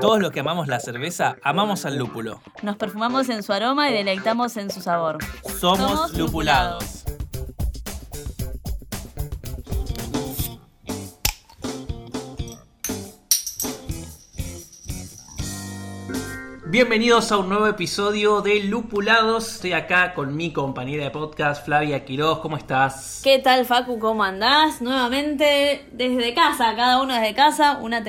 Todos los que amamos la cerveza, amamos al lúpulo. Nos perfumamos en su aroma y deleitamos en su sabor. Somos, Somos lupulados. Bienvenidos a un nuevo episodio de Lupulados. Estoy acá con mi compañera de podcast, Flavia Quiroz. ¿Cómo estás? ¿Qué tal, Facu? ¿Cómo andás? Nuevamente desde casa, cada uno desde casa, una,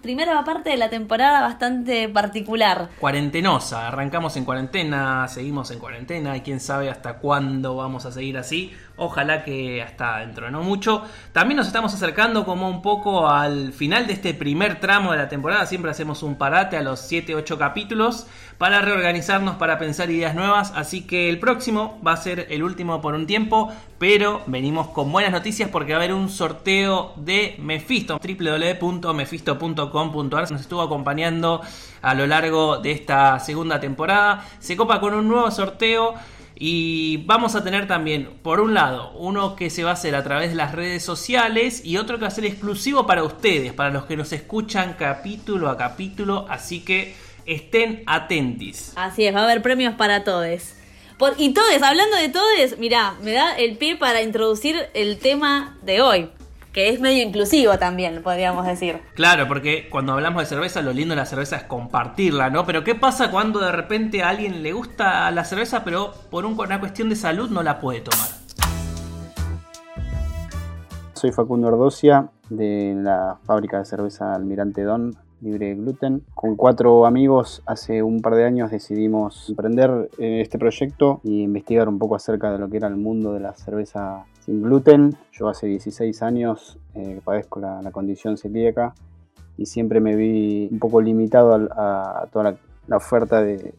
primera parte de la temporada bastante particular. Cuarentenosa. Arrancamos en cuarentena, seguimos en cuarentena y quién sabe hasta cuándo vamos a seguir así. Ojalá que hasta dentro de no mucho. También nos estamos acercando como un poco al final de este primer tramo de la temporada. Siempre hacemos un parate a los 7-8 capítulos para reorganizarnos, para pensar ideas nuevas. Así que el próximo va a ser el último por un tiempo. Pero venimos con buenas noticias porque va a haber un sorteo de Mephisto. www.mephisto.com.ar nos estuvo acompañando a lo largo de esta segunda temporada. Se copa con un nuevo sorteo. Y vamos a tener también, por un lado, uno que se va a hacer a través de las redes sociales y otro que va a ser exclusivo para ustedes, para los que nos escuchan capítulo a capítulo. Así que estén atentis. Así es, va a haber premios para todos. Por, y todos, hablando de todos, mirá, me da el pie para introducir el tema de hoy, que es medio inclusivo también, podríamos decir. Claro, porque cuando hablamos de cerveza, lo lindo de la cerveza es compartirla, ¿no? Pero ¿qué pasa cuando de repente a alguien le gusta la cerveza, pero por un- una cuestión de salud no la puede tomar? Soy Facundo Ordocia de la fábrica de cerveza Almirante Don, libre de gluten. Con cuatro amigos hace un par de años decidimos emprender eh, este proyecto y investigar un poco acerca de lo que era el mundo de la cerveza sin gluten. Yo hace 16 años eh, padezco la, la condición celíaca y siempre me vi un poco limitado a, a toda la, la oferta de,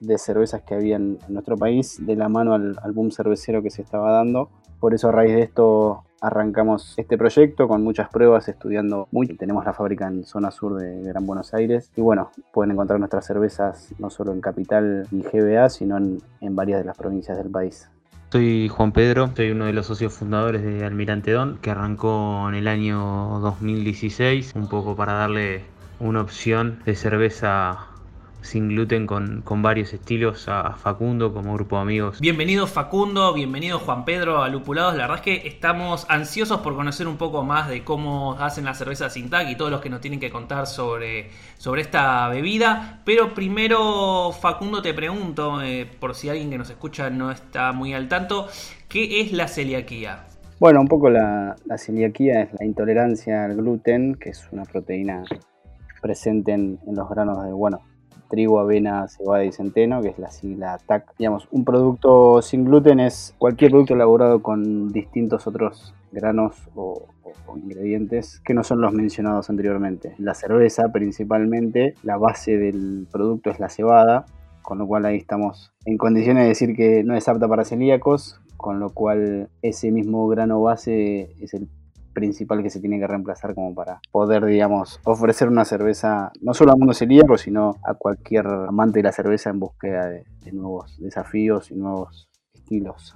de cervezas que había en, en nuestro país, de la mano al, al boom cervecero que se estaba dando. Por eso a raíz de esto arrancamos este proyecto con muchas pruebas, estudiando muy. Tenemos la fábrica en zona sur de Gran Buenos Aires y bueno, pueden encontrar nuestras cervezas no solo en Capital y GBA, sino en, en varias de las provincias del país. Soy Juan Pedro, soy uno de los socios fundadores de Almirante Don, que arrancó en el año 2016, un poco para darle una opción de cerveza sin gluten con, con varios estilos a Facundo como grupo de amigos. Bienvenido Facundo, bienvenido Juan Pedro a Lupulados. La verdad es que estamos ansiosos por conocer un poco más de cómo hacen la cerveza sin tag y todos los que nos tienen que contar sobre, sobre esta bebida. Pero primero, Facundo, te pregunto, eh, por si alguien que nos escucha no está muy al tanto, ¿qué es la celiaquía? Bueno, un poco la, la celiaquía es la intolerancia al gluten, que es una proteína presente en, en los granos de, bueno, trigo, avena, cebada y centeno, que es la sigla TAC. Digamos, un producto sin gluten es cualquier producto elaborado con distintos otros granos o, ingredientes que no son los mencionados anteriormente. La cerveza principalmente, la base del producto es la cebada, con lo cual ahí estamos en condiciones de decir que no es apta para celíacos, con lo cual ese mismo grano base es el principal que se tiene que reemplazar como para poder, digamos, ofrecer una cerveza no solo al mundo celíaco, sino a cualquier amante de la cerveza en búsqueda de, nuevos desafíos y nuevos estilos.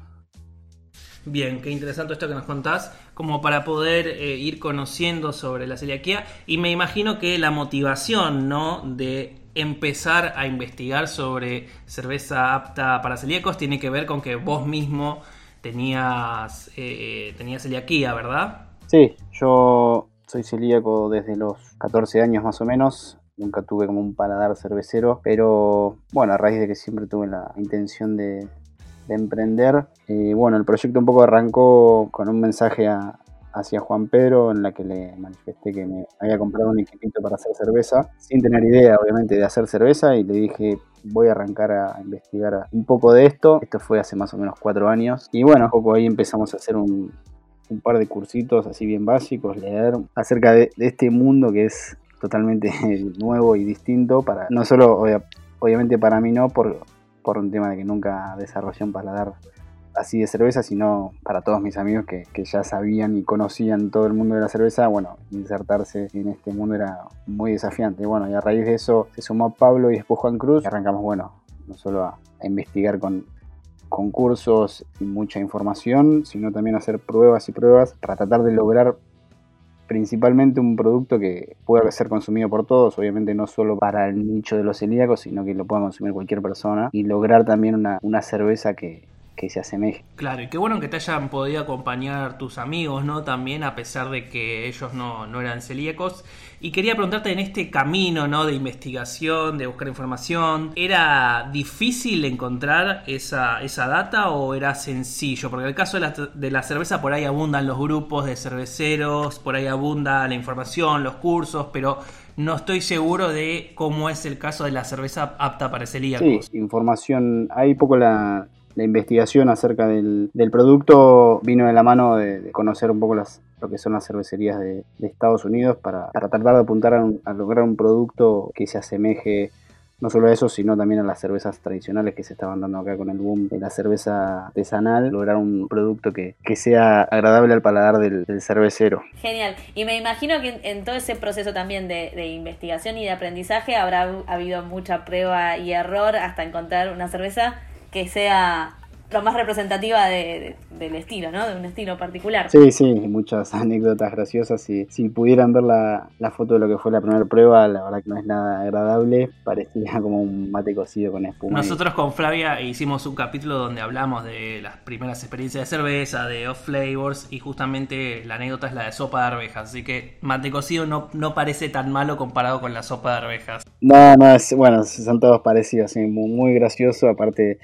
Bien, qué interesante esto que nos contás, como para poder eh, ir conociendo sobre la celiaquía y me imagino que la motivación, ¿no? De empezar a investigar sobre cerveza apta para celíacos tiene que ver con que vos mismo tenías, eh, tenías celiaquía, ¿verdad? Sí, yo soy celíaco desde los 14 años más o menos. Nunca tuve como un paladar cervecero, pero bueno, a raíz de que siempre tuve la intención de, de emprender, eh, bueno, el proyecto un poco arrancó con un mensaje hacia Juan Pedro en la que le manifesté que me había comprado un equipito para hacer cerveza, sin tener idea obviamente de hacer cerveza y le dije voy a arrancar a investigar un poco de esto. Esto fue hace más o menos cuatro años y bueno, un poco ahí empezamos a hacer un, un par de cursitos así bien básicos, leer acerca de, este mundo que es totalmente nuevo y distinto para no solo obvia- obviamente para mí no por, por un tema de que nunca desarrollé un paladar así de cerveza, sino para todos mis amigos que, que ya sabían y conocían todo el mundo de la cerveza, bueno, insertarse en este mundo era muy desafiante. Bueno, y a raíz de eso se sumó Pablo y después Juan Cruz y arrancamos, bueno, no solo a investigar con concursos y mucha información, sino también hacer pruebas y pruebas para tratar de lograr principalmente un producto que puede ser consumido por todos, obviamente no solo para el nicho de los celíacos, sino que lo pueda consumir cualquier persona y lograr también una, una cerveza que, que se asemeje. Claro, y qué bueno que te hayan podido acompañar tus amigos, ¿no? También a pesar de que ellos no, no eran celíacos. Y quería preguntarte en este camino, ¿no? De investigación, de buscar información, ¿era difícil encontrar esa, esa data o era sencillo? Porque en el caso de la, de la cerveza por ahí abundan los grupos de cerveceros, por ahí abunda la información, los cursos, pero no estoy seguro de cómo es el caso de la cerveza apta para celíacos. Sí, información, hay poco la, la investigación acerca del, producto vino de la mano de, conocer un poco las, lo que son las cervecerías de, Estados Unidos para, tratar de apuntar a, un, a, lograr un producto que se asemeje no solo a eso, sino también a las cervezas tradicionales que se estaban dando acá con el boom de la cerveza artesanal, lograr un producto que, sea agradable al paladar del, del, cervecero. Genial. Y me imagino que en, en todo ese proceso también de, de, investigación y de aprendizaje habrá habido mucha prueba y error hasta encontrar una cerveza que sea lo más representativa de, de, del estilo, ¿no? De un estilo particular. Sí, sí, muchas anécdotas graciosas. Si, si pudieran ver la, la, foto de lo que fue la primera prueba, la verdad que no es nada agradable. Parecía como un mate cocido con espuma. Nosotros con Flavia hicimos un capítulo donde hablamos de las primeras experiencias de cerveza, de off flavors, y justamente la anécdota es la de sopa de arvejas. Así que mate cocido no, no parece tan malo comparado con la sopa de arvejas. No, no, es, bueno, son todos parecidos, sí, muy, muy gracioso. Aparte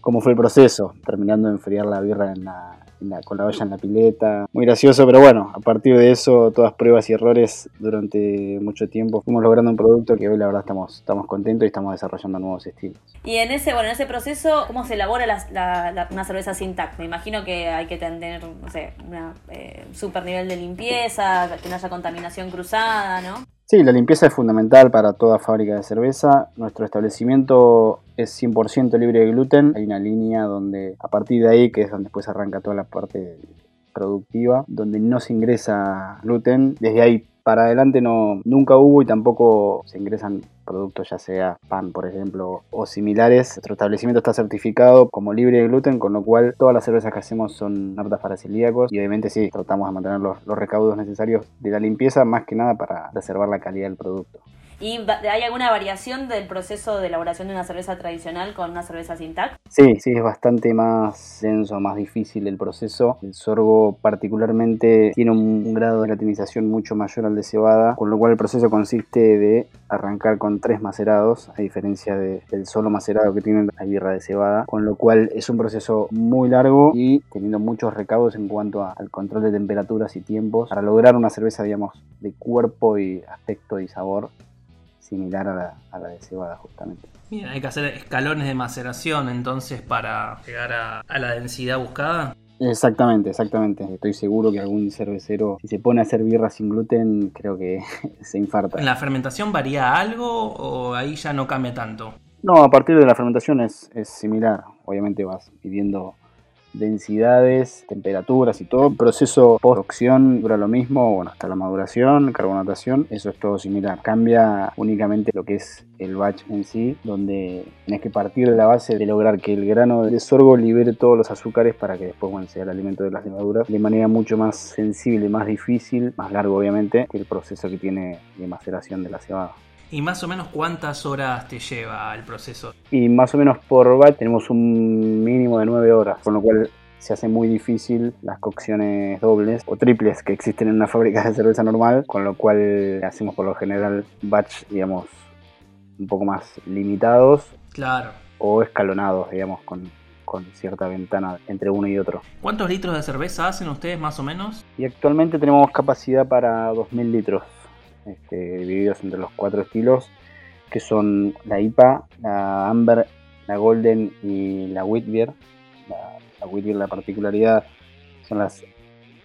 cómo fue el proceso, terminando de enfriar la birra en la, en la, con la olla en la pileta. Muy gracioso, pero bueno, a partir de eso, todas pruebas y errores durante mucho tiempo, fuimos logrando un producto que hoy la verdad estamos, contentos y estamos desarrollando nuevos estilos. Y en ese, bueno, en ese proceso, ¿cómo se elabora la, la, la, una cerveza sin TAC? Me imagino que hay que tener, no sé, un eh, super nivel de limpieza, que no haya contaminación cruzada, ¿no? Sí, la limpieza es fundamental para toda fábrica de cerveza. Nuestro establecimiento es 100% libre de gluten. Hay una línea donde a partir de ahí, que es donde después arranca toda la parte productiva, donde no se ingresa gluten. Desde ahí para adelante no, nunca hubo y tampoco se ingresan productos ya sea pan por ejemplo o similares. Nuestro establecimiento está certificado como libre de gluten, con lo cual todas las cervezas que hacemos son aptas para celíacos y obviamente sí, tratamos de mantener los, los recaudos necesarios de la limpieza más que nada para preservar la calidad del producto. ¿Y hay alguna variación del proceso de elaboración de una cerveza tradicional con una cerveza sin TAC? Sí, sí, es bastante más denso, más difícil el proceso. El sorgo particularmente tiene un, grado de latinización mucho mayor al de cebada, con lo cual el proceso consiste de arrancar con tres macerados, a diferencia de, del solo macerado que tiene la birra de cebada, con lo cual es un proceso muy largo y teniendo muchos recaudos en cuanto a, al control de temperaturas y tiempos para lograr una cerveza, digamos, de cuerpo y aspecto y sabor similar a la, a la de cebada justamente. Bien, hay que hacer escalones de maceración entonces para llegar a, a la densidad buscada. Exactamente, exactamente. Estoy seguro que algún cervecero, si se pone a hacer birra sin gluten, creo que se infarta. ¿En la fermentación varía algo o ahí ya no cambia tanto? No, a partir de la fermentación es, es similar. Obviamente vas midiendo densidades, temperaturas y todo. El proceso post-cocción dura lo mismo, bueno, hasta la maduración, carbonatación, eso es todo similar. Cambia únicamente lo que es el batch en sí, donde tenés que partir de la base de lograr que el grano de sorgo libere todos los azúcares para que después bueno, sea el alimento de las levaduras de manera mucho más sensible, más difícil, más largo obviamente, que el proceso que tiene de maceración de la cebada. ¿Y más o menos cuántas horas te lleva el proceso? Y más o menos por batch tenemos un mínimo de 9 horas, con lo cual se hace muy difícil las cocciones dobles o triples que existen en una fábrica de cerveza normal, con lo cual hacemos por lo general batch, digamos, un poco más limitados. Claro. O escalonados, digamos, con, con cierta ventana entre uno y otro. ¿Cuántos litros de cerveza hacen ustedes más o menos? Y actualmente tenemos capacidad para 2.000 litros, este, divididos entre los cuatro estilos, que son la IPA, la Amber, la Golden y la Wheat Beer. La, la Wheat Beer, la particularidad son las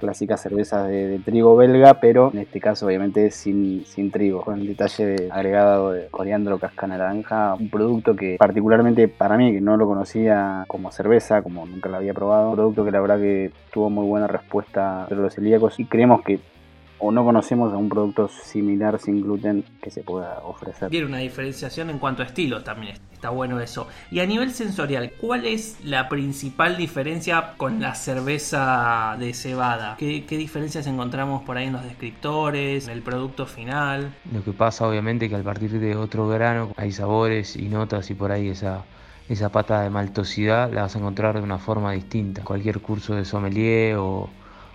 clásicas cervezas de, trigo belga, pero en este caso obviamente sin, trigo, con el detalle de agregado de coriandro, casca naranja, un producto que particularmente para mí, que no lo conocía como cerveza, como nunca lo había probado, un producto que la verdad que tuvo muy buena respuesta entre los celíacos y creemos que o no conocemos a un producto similar sin gluten que se pueda ofrecer. Tiene una diferenciación en cuanto a estilos también, está bueno eso. Y a nivel sensorial, ¿cuál es la principal diferencia con la cerveza de cebada? ¿Qué, qué diferencias encontramos por ahí en los descriptores, en el producto final? Lo que pasa obviamente que al partir de otro grano hay sabores y notas y por ahí esa esa pata de maltosidad la vas a encontrar de una forma distinta. Cualquier curso de sommelier o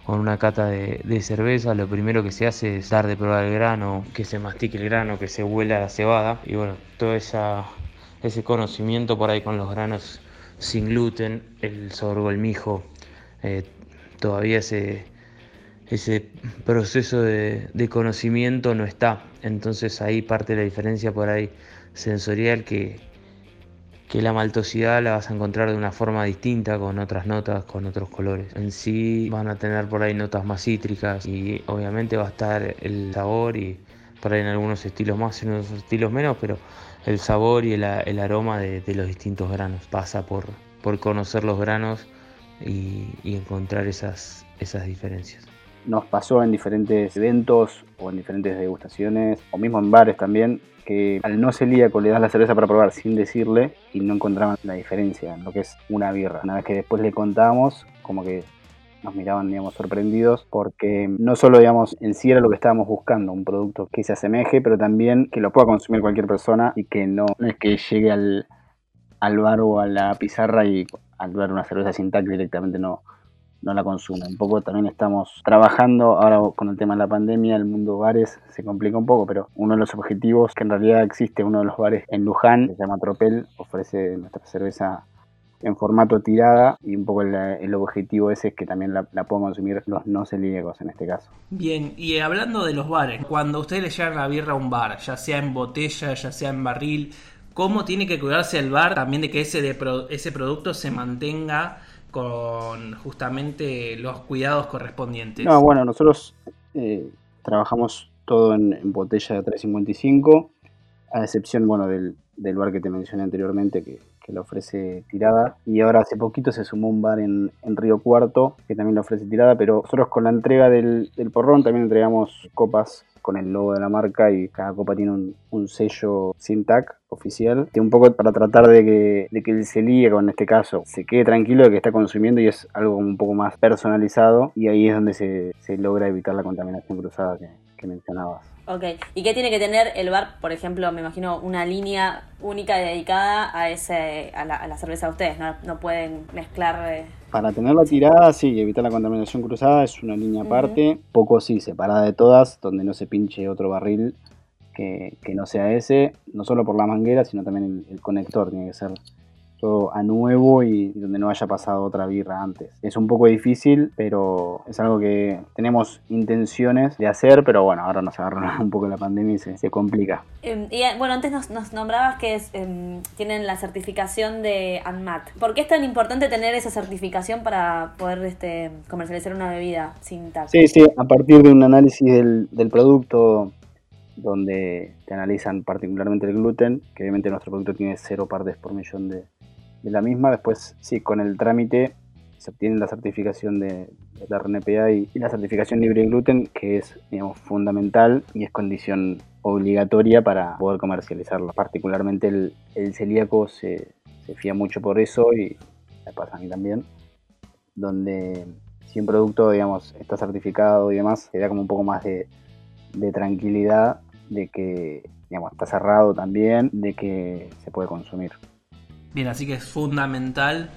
con una cata de, cerveza, lo primero que se hace es dar de probar el grano, que se mastique el grano, que se huela la cebada. Y bueno, todo ese conocimiento por ahí con los granos sin gluten, el sorgo, el mijo, eh, todavía ese, ese proceso de, de, conocimiento no está. Entonces ahí parte la diferencia por ahí sensorial que, que la maltosidad la vas a encontrar de una forma distinta, con otras notas, con otros colores. En sí van a tener por ahí notas más cítricas y obviamente va a estar el sabor y por ahí en algunos estilos más en otros estilos menos, pero el sabor y el, aroma de, los distintos granos. Pasa por, por conocer los granos y, y encontrar esas, esas diferencias. Nos pasó en diferentes eventos o en diferentes degustaciones o mismo en bares también que al no celíaco le das la cerveza para probar sin decirle y no encontraban la diferencia en lo que es una birra. Una vez que después le contábamos, como que nos miraban, digamos, sorprendidos porque no solo, digamos, en sí era lo que estábamos buscando, un producto que se asemeje, pero también que lo pueda consumir cualquier persona y que no, es que llegue al, al bar o a la pizarra y al ver una cerveza sin tac directamente no, no la consume. Un poco también estamos trabajando, ahora con el tema de la pandemia, el mundo bares se complica un poco, pero uno de los objetivos que en realidad existe, uno de los bares en Luján, se llama Tropel, ofrece nuestra cerveza en formato tirada y un poco el, objetivo ese es que también la, puedan consumir los no celíacos en este caso. Bien, y hablando de los bares, cuando ustedes le llevan la birra a un bar, ya sea en botella, ya sea en barril, ¿cómo tiene que cuidarse el bar también de que ese, de ese producto se mantenga con justamente los cuidados correspondientes. No, bueno, nosotros eh, trabajamos todo en, botella de 355, a excepción bueno, del, bar que te mencioné anteriormente, que, que lo ofrece tirada. Y ahora hace poquito se sumó un bar en, en Río Cuarto, que también lo ofrece tirada, pero nosotros con la entrega del, del porrón también entregamos copas con el logo de la marca y cada copa tiene un, un sello sin tag oficial, que un poco para tratar de que, de que el celíaco en este caso se quede tranquilo de que está consumiendo y es algo un poco más personalizado y ahí es donde se, se logra evitar la contaminación cruzada que, que mencionabas. Ok, ¿y qué tiene que tener el bar, por ejemplo, me imagino una línea única dedicada a ese a la, cerveza de ustedes, ¿no? no pueden mezclar... Eh, para tenerla tirada, sí, evitar la contaminación cruzada es una línea aparte, poco sí, separada de todas, donde no se pinche otro barril que, no sea ese, no solo por la manguera, sino también el conector, tiene que ser todo a nuevo y donde no haya pasado otra birra antes. Es un poco difícil, pero es algo que tenemos intenciones de hacer, pero bueno, ahora nos agarra un poco la pandemia y se, complica. Em, y bueno, antes nos, nombrabas que em, tienen la certificación de ANMAT. ¿Por qué es tan importante tener esa certificación para poder este, comercializar una bebida sin TAC? Sí, sí, a partir de un análisis del, del producto donde te analizan particularmente el gluten, que obviamente nuestro producto tiene cero partes por millón de, de la misma. Después, sí, con el trámite se obtiene la certificación de, la RNPA y, la certificación libre de gluten, que es digamos, fundamental y es condición obligatoria para poder comercializarlo. Particularmente el, celíaco se, fía mucho por eso y me pasa a mí también, donde si un producto digamos, está certificado y demás, se da como un poco más de, de tranquilidad de que digamos, está cerrado también, de que se puede consumir. Bien, así que es fundamental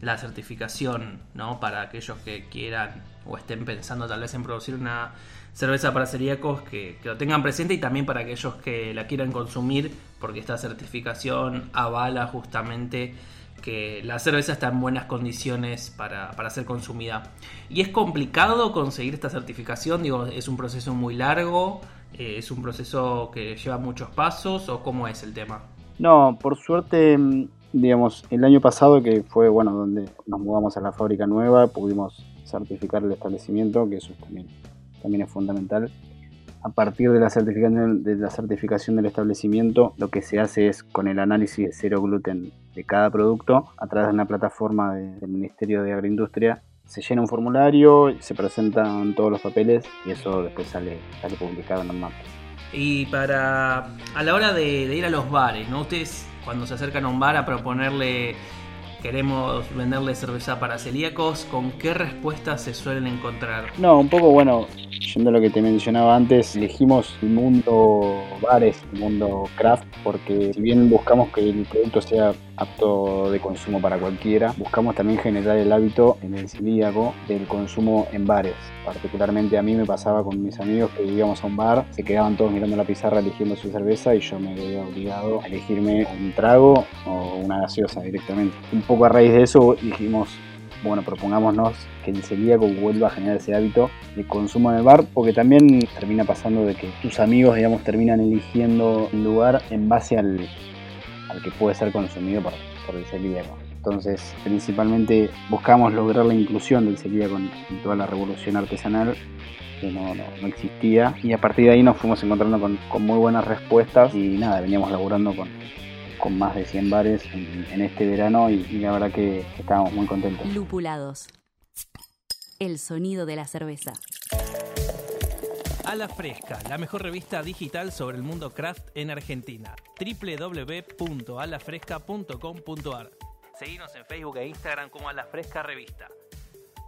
la certificación, ¿no? Para aquellos que quieran o estén pensando tal vez en producir una cerveza para celíacos que, lo tengan presente y también para aquellos que la quieran consumir porque esta certificación avala justamente que la cerveza está en buenas condiciones para, para, ser consumida. Y es complicado conseguir esta certificación, digo, es un proceso muy largo, eh, es un proceso que lleva muchos pasos o cómo es el tema. No, por suerte digamos, el año pasado, que fue, bueno, donde nos mudamos a la fábrica nueva, pudimos certificar el establecimiento, que eso también, también es fundamental. A partir de la, certificación, de la certificación del establecimiento, lo que se hace es con el análisis de cero gluten de cada producto, a través de una plataforma del Ministerio de Agroindustria, se llena un formulario, se presentan todos los papeles y eso después sale, sale publicado en el mapa. Y para a la hora de, ir a los bares, ¿no? Ustedes cuando se acercan a un bar a proponerle queremos venderle cerveza para celíacos, ¿con qué respuestas se suelen encontrar? No, un poco bueno, yendo a lo que te mencionaba antes, elegimos el mundo bares, el mundo craft, porque si bien buscamos que el producto sea apto de consumo para cualquiera, buscamos también generar el hábito en el celíaco del consumo en bares. Particularmente a mí me pasaba con mis amigos que íbamos a un bar, se quedaban todos mirando la pizarra eligiendo su cerveza y yo me veía obligado a elegirme un trago o una gaseosa directamente. Un poco a raíz de eso dijimos, bueno, propongámonos que el celíaco vuelva a generar ese hábito de consumo en el bar, porque también termina pasando de que tus amigos, digamos, terminan eligiendo el lugar en base al, al que puede ser consumido por, por el celíaco. Entonces, principalmente buscamos lograr la inclusión del celíaco en, toda la revolución artesanal que no, no, existía. Y a partir de ahí nos fuimos encontrando con, con muy buenas respuestas y nada, veníamos laburando con, con más de 100 bares en, este verano y, la verdad que estábamos muy contentos. Lupulados. El sonido de la cerveza. A la Fresca, la mejor revista digital sobre el mundo craft en Argentina. www.alafresca.com.ar Seguimos en Facebook e Instagram como A la Fresca Revista.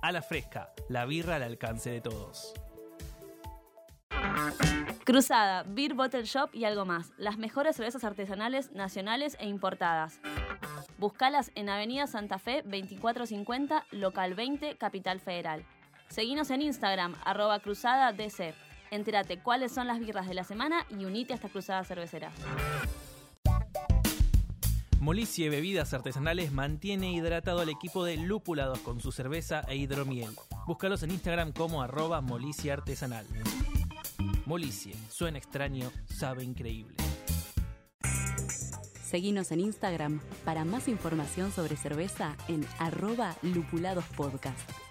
A la Fresca, la birra al alcance de todos. Cruzada, Beer Bottle Shop y algo más. Las mejores cervezas artesanales nacionales e importadas. Buscalas en Avenida Santa Fe 2450, local 20, Capital Federal. Seguinos en Instagram, arroba cruzada DC. Entérate cuáles son las birras de la semana y unite a esta cruzada cervecera. Molicie Bebidas Artesanales mantiene hidratado al equipo de lúpulados con su cerveza e hidromiel. Búscalos en Instagram como arroba Molicie Artesanal. Molicie, suena extraño, sabe increíble. Seguinos en Instagram para más información sobre cerveza en arroba lupuladospodcast.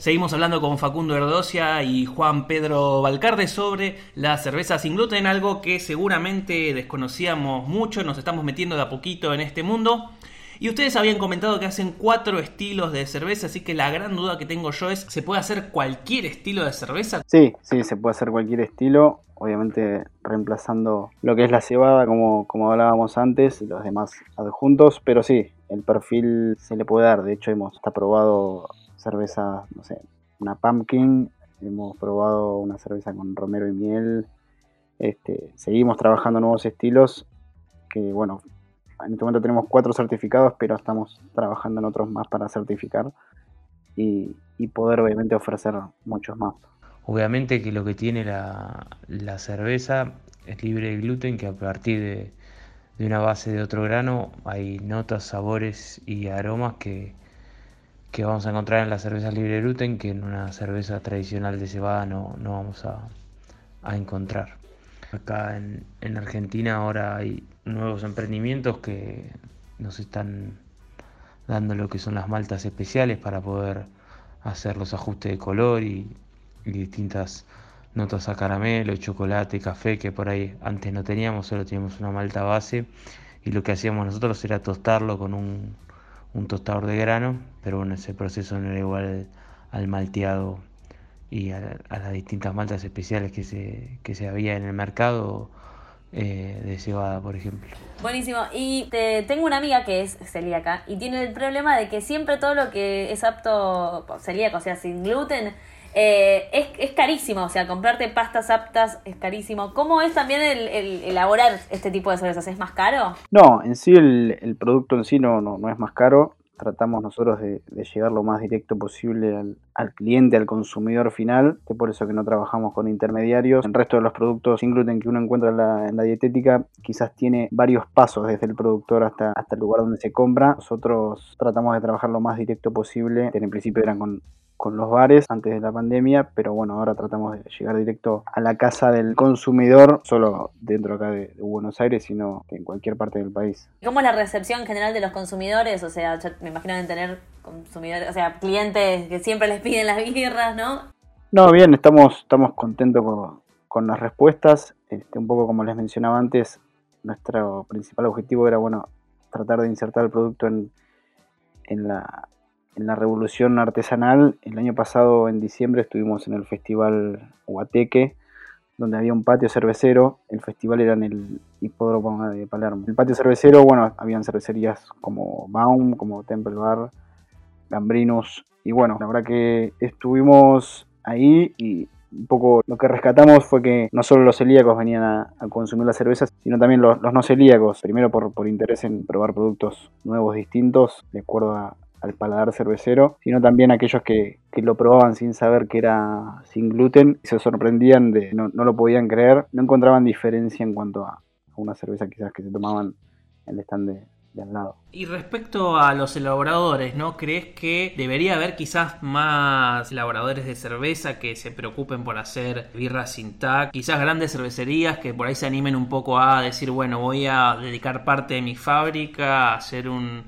Seguimos hablando con Facundo Erdosia y Juan Pedro Valcarde sobre la cerveza sin gluten, algo que seguramente desconocíamos mucho, nos estamos metiendo de a poquito en este mundo. Y ustedes habían comentado que hacen cuatro estilos de cerveza, así que la gran duda que tengo yo es, ¿se puede hacer cualquier estilo de cerveza? Sí, sí, se puede hacer cualquier estilo, obviamente reemplazando lo que es la cebada como, como hablábamos antes y los demás adjuntos, pero sí, el perfil se le puede dar, de hecho hemos está probado cerveza, no sé, una pumpkin, hemos probado una cerveza con romero y miel, este, seguimos trabajando nuevos estilos que bueno, en este momento tenemos cuatro certificados, pero estamos trabajando en otros más para certificar y, y poder obviamente ofrecer muchos más. Obviamente que lo que tiene la, la cerveza es libre de gluten, que a partir de, de, una base de otro grano hay notas, sabores y aromas que, que vamos a encontrar en la cerveza libre de gluten que en una cerveza tradicional de cebada no, no vamos a, a encontrar. Acá en, en Argentina ahora hay nuevos emprendimientos que nos están dando lo que son las maltas especiales para poder hacer los ajustes de color y, y, distintas notas a caramelo, chocolate, café que por ahí antes no teníamos, solo teníamos una malta base y lo que hacíamos nosotros era tostarlo con un, un tostador de grano, pero bueno, ese proceso no era igual al malteado y a, a las distintas maltas especiales que se, que se había en el mercado eh, de cebada, por ejemplo. Buenísimo. Y te, tengo una amiga que es celíaca y tiene el problema de que siempre todo lo que es apto celíaco, o sea, sin gluten, eh, es, es, carísimo. O sea, comprarte pastas aptas es carísimo. ¿Cómo es también el, el elaborar este tipo de cervezas? ¿Es más caro? No, en sí el, producto en sí no, no, no es más caro tratamos nosotros de, llegar lo más directo posible al, cliente, al consumidor final, que por eso que no trabajamos con intermediarios. El resto de los productos sin gluten que uno encuentra en la, en la, dietética quizás tiene varios pasos desde el productor hasta, hasta el lugar donde se compra. Nosotros tratamos de trabajar lo más directo posible, en principio eran con con los bares antes de la pandemia, pero bueno, ahora tratamos de llegar directo a la casa del consumidor, solo dentro acá de, de Buenos Aires, sino en cualquier parte del país. ¿Cómo es la recepción general de los consumidores? O sea, me imagino de tener consumidores, o sea, clientes que siempre les piden las birras, ¿no? No, bien, estamos, estamos contentos con, con las respuestas. Este, un poco como les mencionaba antes, nuestro principal objetivo era, bueno, tratar de insertar el producto en, en, la, en la revolución artesanal. El año pasado, en diciembre, estuvimos en el festival Huateque, donde había un patio cervecero. El festival era en el hipódromo de Palermo. El patio cervecero, bueno, habían cervecerías como Baum, como Temple Bar, Gambrinus. Y bueno, la verdad que estuvimos ahí y un poco lo que rescatamos fue que no solo los celíacos venían a, consumir las cervezas, sino también los, no celíacos, primero por, por, interés en probar productos nuevos, distintos, de acuerdo al paladar cervecero, sino también aquellos que, que, lo probaban sin saber que era sin gluten y se sorprendían de no, no lo podían creer, no encontraban diferencia en cuanto a, una cerveza quizás que se tomaban en el stand de, lado. Y respecto a los elaboradores, ¿no? ¿Crees que debería haber quizás más elaboradores de cerveza que se preocupen por hacer birras sin TAC? Quizás grandes cervecerías que por ahí se animen un poco a decir, bueno, voy a dedicar parte de mi fábrica a hacer un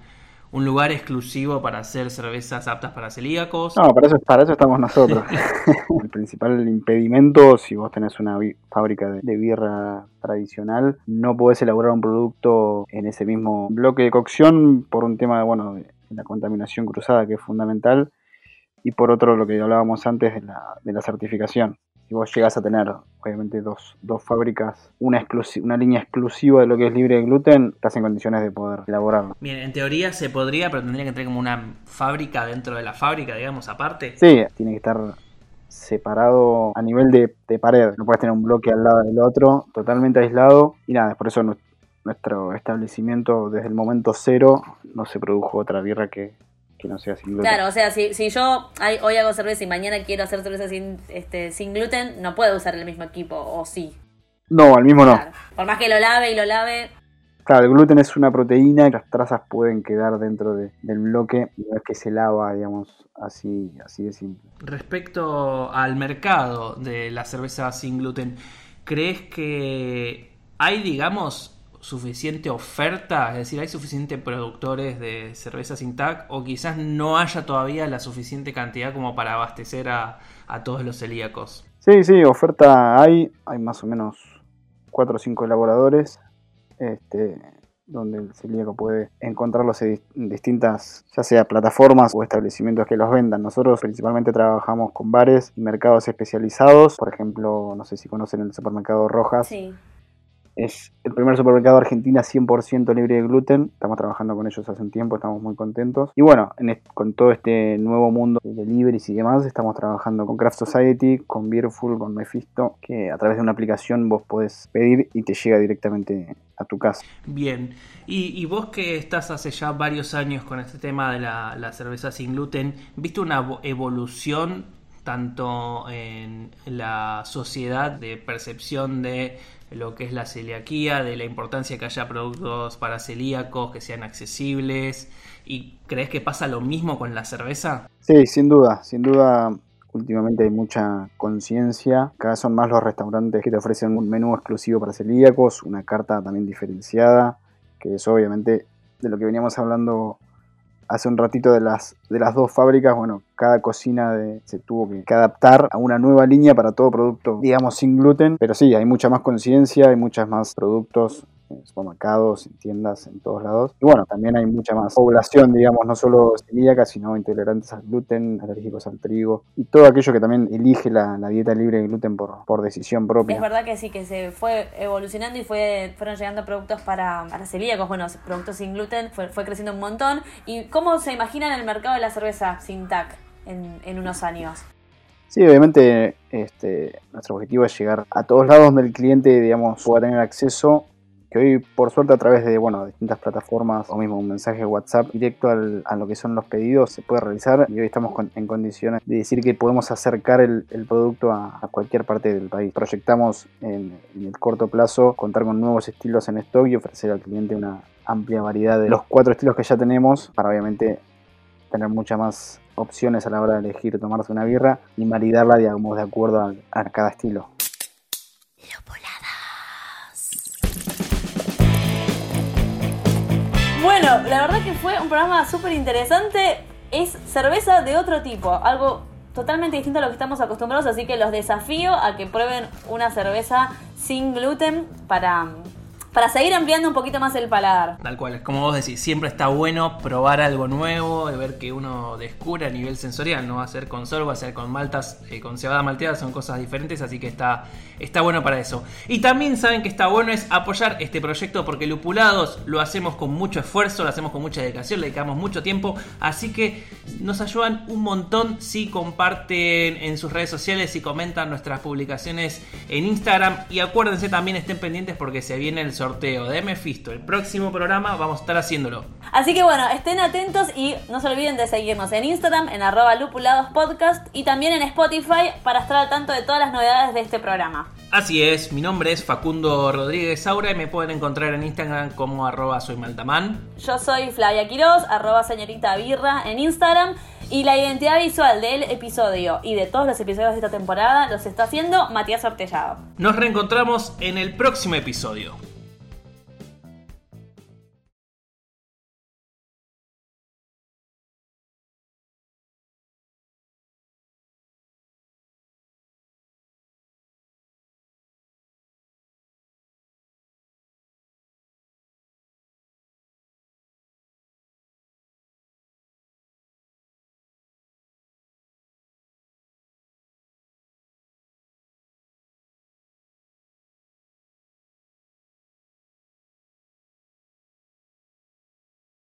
un lugar exclusivo para hacer cervezas aptas para celíacos. No, para eso, para eso estamos nosotros. el principal impedimento, si vos tenés una fábrica de, birra tradicional, no podés elaborar un producto en ese mismo bloque de cocción por un tema bueno, de la contaminación cruzada que es fundamental y por otro lo que hablábamos antes de la, de la certificación si vos llegás a tener, obviamente, dos, dos fábricas, una, una línea exclusiva de lo que es libre de gluten, estás en condiciones de poder elaborarlo. Bien, en teoría se podría, pero tendría que tener como una fábrica dentro de la fábrica, digamos, aparte. Sí, tiene que estar separado a nivel de, de pared. No puedes tener un bloque al lado del otro, totalmente aislado. Y nada, por eso nuestro establecimiento desde el momento cero no se produjo otra birra que, que no sea sin gluten. Claro, o sea, si, si yo hoy hago cerveza y mañana quiero hacer cerveza sin, este, sin gluten, no puedo usar el mismo equipo, o sí. No, al mismo no. Por más que lo lave y lo lave. Claro, el gluten es una proteína y las trazas pueden quedar dentro del bloque y no es que se lava, digamos, así, así de simple. Respecto al mercado de la cerveza sin gluten, ¿crees que hay, digamos, suficiente oferta, es decir, hay suficientes productores de cerveza sin TAC o quizás no haya todavía la suficiente cantidad como para abastecer a, todos los celíacos. Sí, sí, oferta hay, hay más o menos 4 o 5 elaboradores, este, donde el celíaco puede encontrarlos en distintas, ya sea plataformas o establecimientos que los vendan. Nosotros principalmente trabajamos con bares y mercados especializados, por ejemplo, no sé si conocen el supermercado Rojas. Sí es el primer supermercado de Argentina 100% libre de gluten. Estamos trabajando con ellos hace un tiempo, estamos muy contentos. Y bueno, con todo este nuevo mundo de deliveries y demás, estamos trabajando con Craft Society, con Beerful, con Mephisto, que a través de una aplicación vos podés pedir y te llega directamente a tu casa. Bien, y, vos que estás hace ya varios años con este tema de la cerveza sin gluten, ¿viste una evolución tanto en la sociedad de percepción de lo que es la celiaquía, de la importancia que haya productos para celíacos que sean accesibles. ¿Y crees que pasa lo mismo con la cerveza? Sí, sin duda, sin duda. Últimamente hay mucha conciencia. Cada vez son más los restaurantes que te ofrecen un menú exclusivo para celíacos, una carta también diferenciada, que es obviamente de lo que veníamos hablando hace un ratito de las, de las dos fábricas, bueno, cada cocina se tuvo que, adaptar a una nueva línea para todo producto, digamos, sin gluten. Pero sí, hay mucha más conciencia, hay muchos más productos en supermercados, en tiendas, en todos lados. Y bueno, también hay mucha más población, digamos, no solo celíaca, sino intolerantes al gluten, alérgicos al trigo y todo aquello que también elige la, dieta libre de gluten por, por decisión propia. Es verdad que sí, que se fue evolucionando y fue, fueron llegando productos para, para celíacos, bueno, productos sin gluten, fue, fue creciendo un montón. ¿Y cómo se imaginan el mercado de la cerveza sin TAC en, en unos años? Sí, obviamente este, nuestro objetivo es llegar a todos lados donde el cliente, digamos, pueda tener acceso que hoy por suerte a través de bueno, distintas plataformas o mismo un mensaje de WhatsApp directo a lo que son los pedidos se puede realizar y hoy estamos en condiciones de decir que podemos acercar el, producto a, cualquier parte del país. Proyectamos en, el corto plazo contar con nuevos estilos en stock y ofrecer al cliente una amplia variedad de los cuatro estilos que ya tenemos para obviamente tener muchas más opciones a la hora de elegir tomarse una birra y maridarla digamos de acuerdo a, cada estilo. Bueno, la verdad que fue un programa súper interesante. Es cerveza de otro tipo, algo totalmente distinto a lo que estamos acostumbrados, así que los desafío a que prueben una cerveza sin gluten para, para seguir ampliando un poquito más el paladar. Tal cual, como vos decís, siempre está bueno probar algo nuevo y ver que uno descubra a nivel sensorial, no va a ser con sorgo, va a ser con maltas, eh, con cebada malteada, son cosas diferentes, así que está, está bueno para eso. Y también saben que está bueno es apoyar este proyecto porque Lupulados lo hacemos con mucho esfuerzo, lo hacemos con mucha dedicación, le dedicamos mucho tiempo, así que nos ayudan un montón si comparten en sus redes sociales y comentan nuestras publicaciones en Instagram y acuérdense también estén pendientes porque se viene el sorteo de Mephisto. El próximo programa vamos a estar haciéndolo. Así que bueno, estén atentos y no se olviden de seguirnos en Instagram, en arroba lupuladospodcast y también en Spotify para estar al tanto de todas las novedades de este programa. Así es, mi nombre es Facundo Rodríguez Saura y me pueden encontrar en Instagram como arroba soy maltamán. Yo soy Flavia Quiroz, arroba señorita birra en Instagram. Y la identidad visual del episodio y de todos los episodios de esta temporada los está haciendo Matías Ortellado. Nos reencontramos en el próximo episodio.